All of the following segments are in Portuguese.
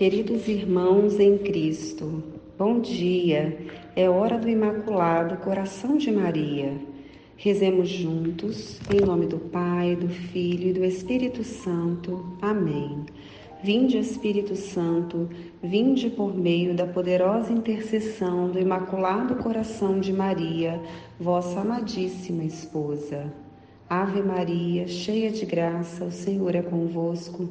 Queridos irmãos em Cristo, bom dia. É hora do Imaculado Coração de Maria. Rezemos juntos, em nome do Pai, do Filho e do Espírito Santo. Amém. Vinde, Espírito Santo, vinde por meio da poderosa intercessão do Imaculado Coração de Maria, vossa amadíssima esposa. Ave Maria, cheia de graça, o Senhor é convosco.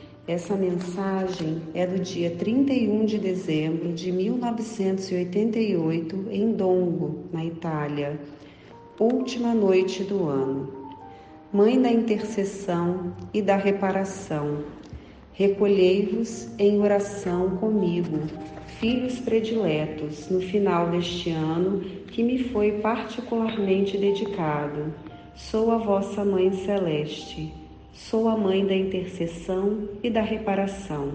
Essa mensagem é do dia 31 de dezembro de 1988, em Dongo, na Itália, última noite do ano. Mãe da intercessão e da reparação, recolhei-vos em oração comigo, filhos prediletos, no final deste ano que me foi particularmente dedicado. Sou a vossa Mãe Celeste Sou a mãe da intercessão e da reparação.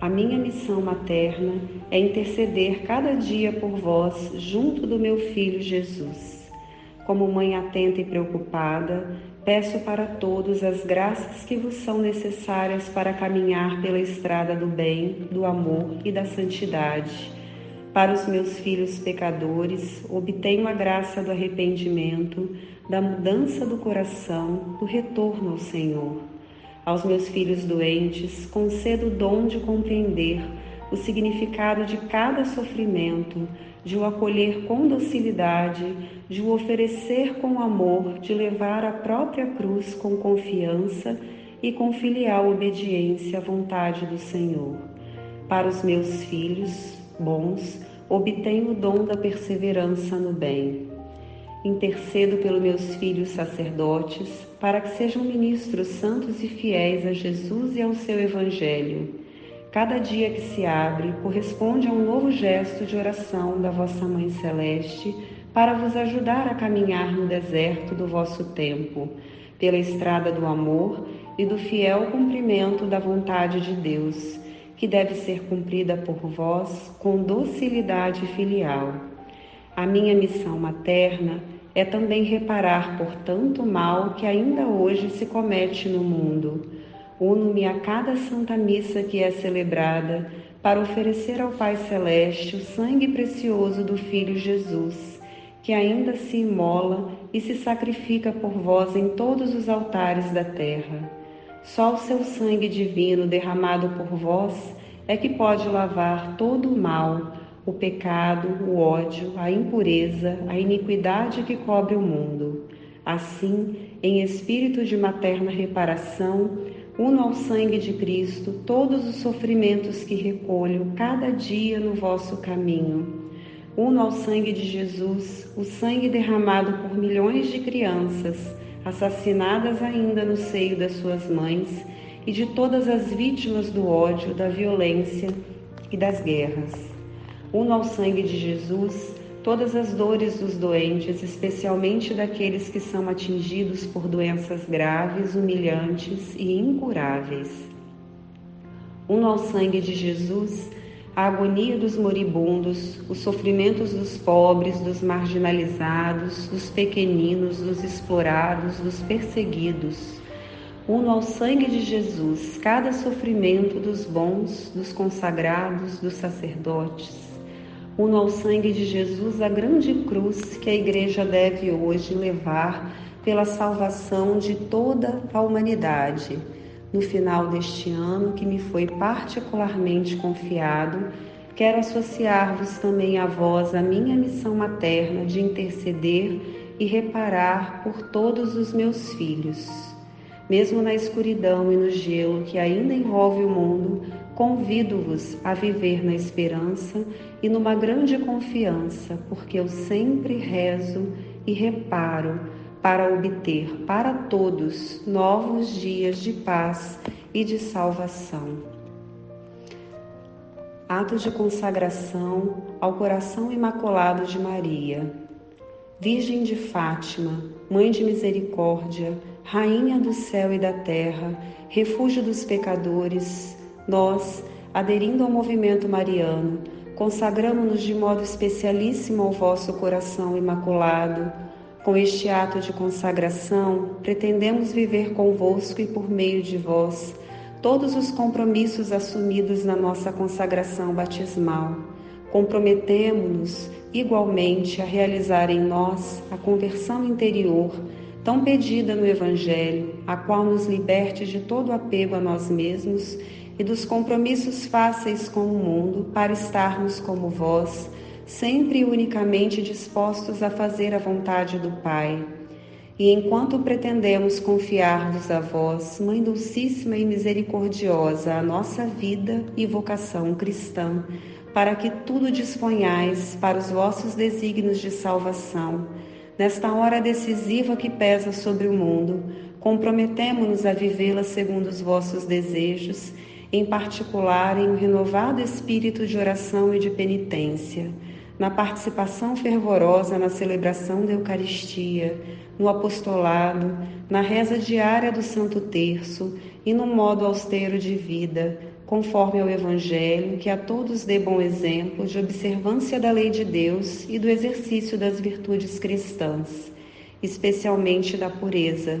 A minha missão materna é interceder cada dia por vós junto do meu filho Jesus. Como mãe atenta e preocupada, peço para todos as graças que vos são necessárias para caminhar pela estrada do bem, do amor e da santidade. Para os meus filhos pecadores, obtenho a graça do arrependimento da mudança do coração, do retorno ao Senhor. Aos meus filhos doentes, concedo o dom de compreender o significado de cada sofrimento, de o acolher com docilidade, de o oferecer com amor, de levar a própria cruz com confiança e com filial obediência à vontade do Senhor. Para os meus filhos bons, obtenho o dom da perseverança no bem intercedo pelos meus filhos sacerdotes, para que sejam ministros santos e fiéis a Jesus e ao seu Evangelho. Cada dia que se abre corresponde a um novo gesto de oração da vossa Mãe Celeste para vos ajudar a caminhar no deserto do vosso tempo, pela estrada do amor e do fiel cumprimento da vontade de Deus, que deve ser cumprida por vós com docilidade filial. A minha missão materna é também reparar por tanto mal que ainda hoje se comete no mundo. Uno-me a cada Santa Missa que é celebrada para oferecer ao Pai Celeste o sangue precioso do Filho Jesus, que ainda se imola e se sacrifica por vós em todos os altares da terra. Só o seu sangue divino derramado por vós é que pode lavar todo o mal o pecado, o ódio, a impureza, a iniquidade que cobre o mundo. Assim, em espírito de materna reparação, uno ao sangue de Cristo todos os sofrimentos que recolho cada dia no vosso caminho. Uno ao sangue de Jesus o sangue derramado por milhões de crianças, assassinadas ainda no seio das suas mães, e de todas as vítimas do ódio, da violência e das guerras. Uno ao sangue de Jesus todas as dores dos doentes, especialmente daqueles que são atingidos por doenças graves, humilhantes e incuráveis. Uno ao sangue de Jesus a agonia dos moribundos, os sofrimentos dos pobres, dos marginalizados, dos pequeninos, dos explorados, dos perseguidos. Uno ao sangue de Jesus cada sofrimento dos bons, dos consagrados, dos sacerdotes uno ao sangue de Jesus a grande cruz que a Igreja deve hoje levar pela salvação de toda a humanidade. No final deste ano, que me foi particularmente confiado, quero associar-vos também a vós a minha missão materna de interceder e reparar por todos os meus filhos. Mesmo na escuridão e no gelo que ainda envolve o mundo, Convido-vos a viver na esperança e numa grande confiança, porque eu sempre rezo e reparo para obter para todos novos dias de paz e de salvação. Ato de consagração ao coração imaculado de Maria. Virgem de Fátima, Mãe de Misericórdia, Rainha do céu e da terra, refúgio dos pecadores, nós, aderindo ao movimento mariano, consagramos-nos de modo especialíssimo ao vosso coração imaculado. Com este ato de consagração, pretendemos viver convosco e por meio de vós todos os compromissos assumidos na nossa consagração batismal. Comprometemo-nos igualmente a realizar em nós a conversão interior tão pedida no Evangelho, a qual nos liberte de todo apego a nós mesmos e dos compromissos fáceis com o mundo para estarmos como vós, sempre e unicamente dispostos a fazer a vontade do Pai. E enquanto pretendemos confiar-vos a vós, Mãe Dulcíssima e Misericordiosa, a nossa vida e vocação cristã, para que tudo disponhais para os vossos desígnios de salvação. Nesta hora decisiva que pesa sobre o mundo, comprometemo-nos a vivê-la segundo os vossos desejos, em particular em um renovado espírito de oração e de penitência, na participação fervorosa na celebração da Eucaristia, no apostolado, na reza diária do Santo Terço e no modo austero de vida, conforme ao Evangelho, que a todos dê bom exemplo de observância da lei de Deus e do exercício das virtudes cristãs, especialmente da pureza.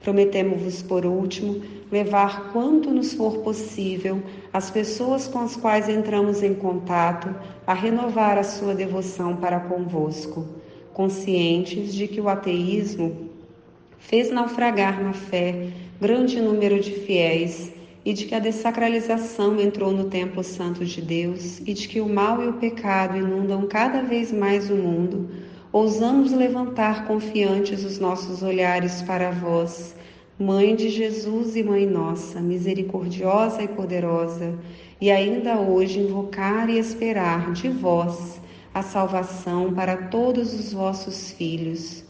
Prometemos-vos, por último, levar quanto nos for possível as pessoas com as quais entramos em contato a renovar a sua devoção para convosco, conscientes de que o ateísmo fez naufragar na fé grande número de fiéis e de que a dessacralização entrou no templo santo de Deus e de que o mal e o pecado inundam cada vez mais o mundo, ousamos levantar confiantes os nossos olhares para vós, Mãe de Jesus e Mãe nossa, misericordiosa e poderosa, e ainda hoje invocar e esperar de vós a salvação para todos os vossos filhos.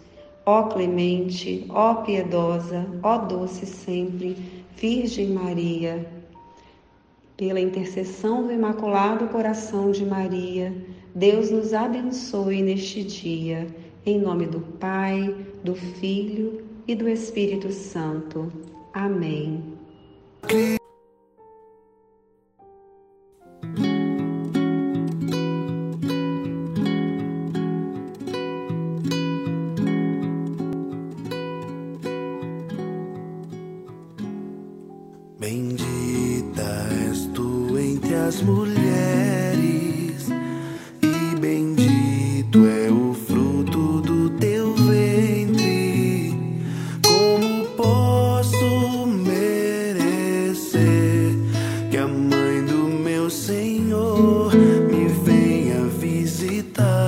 Ó clemente, ó piedosa, ó doce sempre, Virgem Maria, pela intercessão do Imaculado Coração de Maria, Deus nos abençoe neste dia, em nome do Pai, do Filho e do Espírito Santo. Amém.